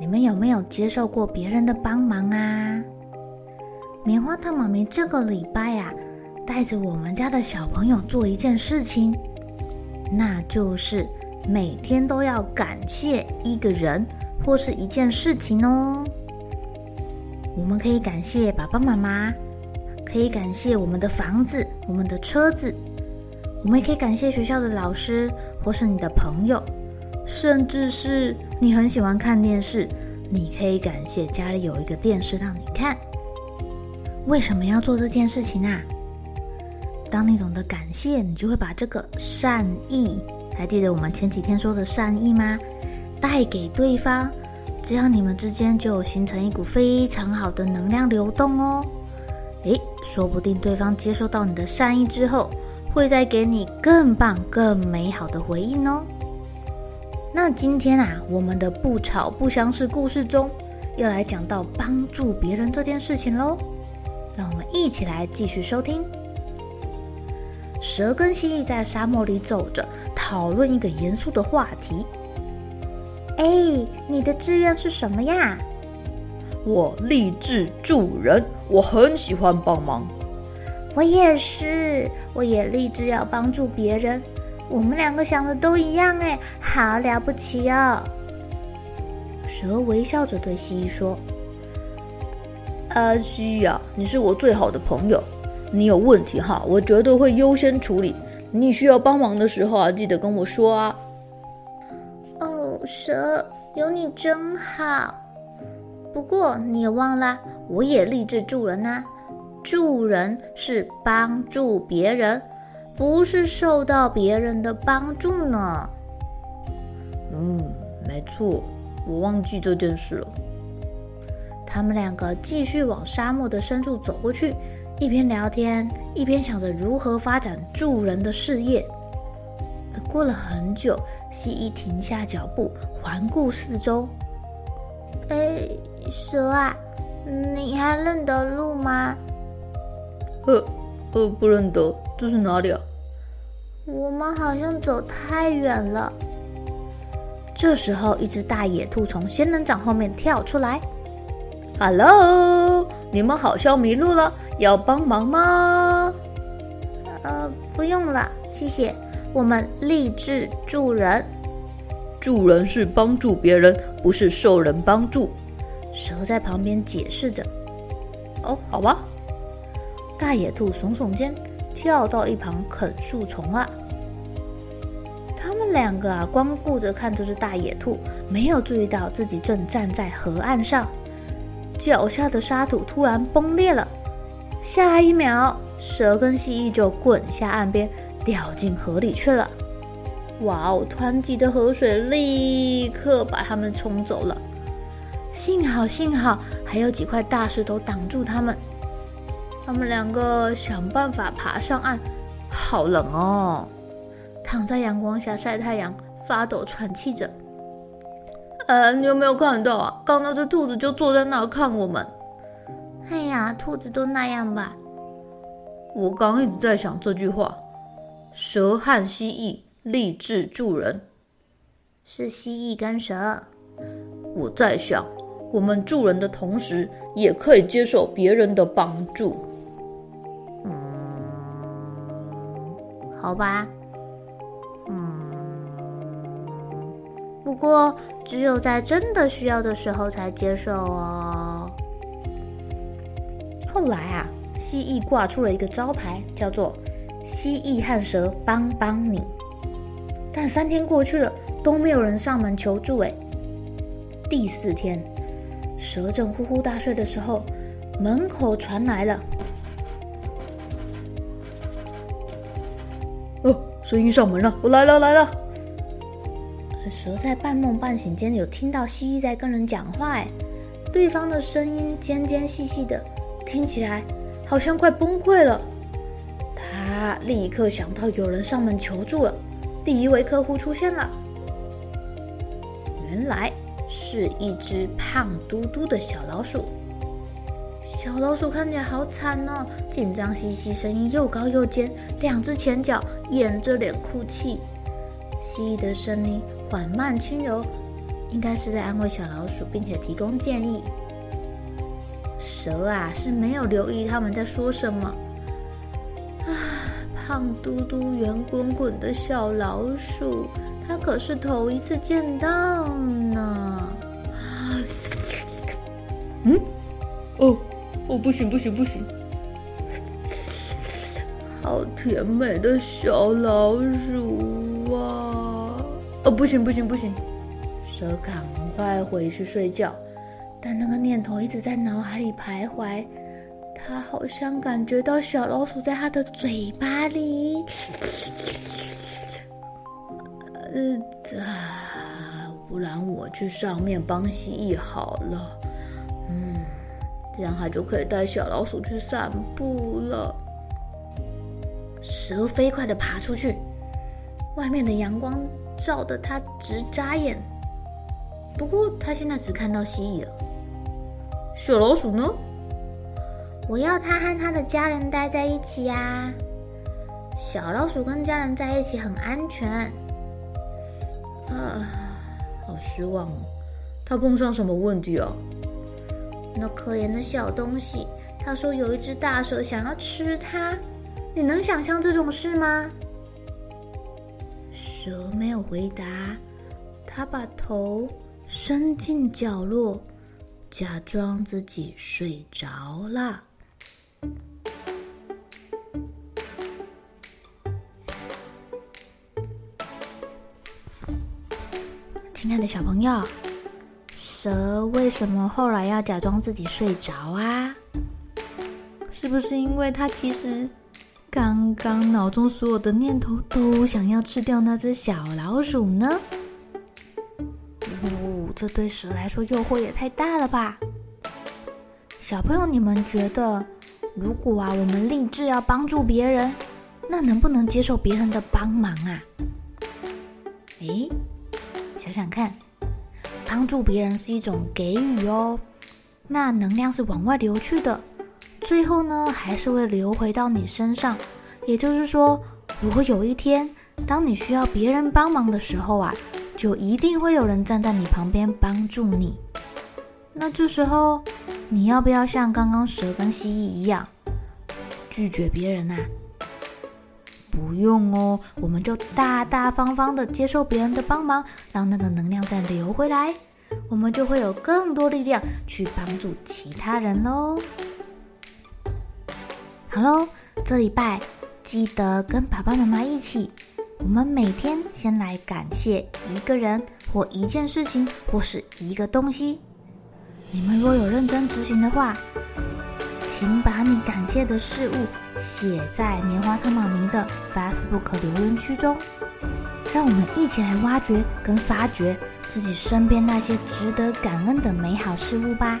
你们有没有接受过别人的帮忙啊？棉花糖妈咪这个礼拜啊，带着我们家的小朋友做一件事情，那就是每天都要感谢一个人或是一件事情哦。我们可以感谢爸爸妈妈，可以感谢我们的房子、我们的车子，我们也可以感谢学校的老师或是你的朋友。甚至是你很喜欢看电视，你可以感谢家里有一个电视让你看。为什么要做这件事情啊？当你懂得感谢，你就会把这个善意，还记得我们前几天说的善意吗？带给对方，这样你们之间就形成一股非常好的能量流动哦。诶，说不定对方接收到你的善意之后，会再给你更棒、更美好的回应哦。那今天啊，我们的不吵不相识故事中，要来讲到帮助别人这件事情喽。让我们一起来继续收听。蛇跟蜥蜴在沙漠里走着，讨论一个严肃的话题。哎，你的志愿是什么呀？我立志助人，我很喜欢帮忙。我也是，我也立志要帮助别人。我们两个想的都一样哎，好了不起哦！蛇微笑着对蜥蜴说：“啊，蜥蜴呀，你是我最好的朋友，你有问题哈，我绝对会优先处理。你需要帮忙的时候啊，记得跟我说啊。”哦，蛇，有你真好。不过你也忘了，我也立志助人呐，助人是帮助别人。不是受到别人的帮助呢。嗯，没错，我忘记这件事了。他们两个继续往沙漠的深处走过去，一边聊天，一边想着如何发展助人的事业。过了很久，蜥蜴停下脚步，环顾四周。哎，蛇啊，你还认得路吗？呃，呃，不认得，这是哪里啊？我们好像走太远了。这时候，一只大野兔从仙人掌后面跳出来。“Hello，你们好像迷路了，要帮忙吗？”“呃，不用了，谢谢。我们立志助人，助人是帮助别人，不是受人帮助。”蛇在旁边解释着。“哦，好吧。”大野兔耸耸肩。跳到一旁啃树丛了。两个啊，光顾着看这只大野兔，没有注意到自己正站在河岸上，脚下的沙土突然崩裂了。下一秒，蛇跟蜥蜴就滚下岸边，掉进河里去了。哇哦！湍急的河水立刻把他们冲走了。幸好，幸好还有几块大石头挡住他们。他们两个想办法爬上岸，好冷哦！躺在阳光下晒太阳，发抖喘气着。呃，你有没有看到啊？刚那只兔子就坐在那儿看我们。哎呀，兔子都那样吧。我刚一直在想这句话：蛇和蜥蜴立志助人，是蜥蜴跟蛇。我在想，我们助人的同时，也可以接受别人的帮助。嗯好吧，不过只有在真的需要的时候才接受哦。后来啊，蜥蜴挂出了一个招牌，叫做“蜥蜴和蛇帮帮你”。但三天过去了，都没有人上门求助。哎，第四天，蛇正呼呼大睡的时候，门口传来了。哦，声音上门了，我来了来了。蛇在半梦半醒间有听到蜥蜴在跟人讲话，哎，对方的声音尖尖细细的，听起来好像快崩溃了。他立刻想到有人上门求助了，第一位客户出现了，原来是一只胖嘟嘟的小老鼠。小老鼠看起来好惨哦，紧张兮兮，声音又高又尖，两只前脚掩着脸哭泣。蜥蜴的声音缓慢轻柔，应该是在安慰小老鼠，并且提供建议。蛇啊是没有留意他们在说什么。啊，胖嘟嘟、圆滚滚的小老鼠，它可是头一次见到呢。嗯，哦，哦，不行不行不行，好甜美的小老鼠啊！不行不行不行！蛇赶快回去睡觉，但那个念头一直在脑海里徘徊。他好像感觉到小老鼠在他的嘴巴里。呃，不然我去上面帮蜥蜴好了。嗯，这样他就可以带小老鼠去散步了。蛇飞快的爬出去，外面的阳光。照得他直眨眼，不过他现在只看到蜥蜴了。小老鼠呢？我要他和他的家人待在一起呀。小老鼠跟家人在一起很安全。啊，好失望哦！他碰上什么问题啊？那可怜的小东西，他说有一只大蛇想要吃它。你能想象这种事吗？蛇没有回答，他把头伸进角落，假装自己睡着了。亲爱的小朋友，蛇为什么后来要假装自己睡着啊？是不是因为它其实……刚刚脑中所有的念头都想要吃掉那只小老鼠呢？哦，这对蛇来说诱惑也太大了吧！小朋友，你们觉得，如果啊，我们立志要帮助别人，那能不能接受别人的帮忙啊？诶，想想看，帮助别人是一种给予哦，那能量是往外流去的。最后呢，还是会流回到你身上。也就是说，如果有一天，当你需要别人帮忙的时候啊，就一定会有人站在你旁边帮助你。那这时候，你要不要像刚刚蛇跟蜥蜴一样，拒绝别人啊？不用哦，我们就大大方方的接受别人的帮忙，让那个能量再流回来，我们就会有更多力量去帮助其他人喽。好喽，这礼拜记得跟爸爸妈妈一起，我们每天先来感谢一个人或一件事情或是一个东西。你们若有认真执行的话，请把你感谢的事物写在棉花糖妈咪的 Facebook 留言区中，让我们一起来挖掘跟发掘自己身边那些值得感恩的美好事物吧。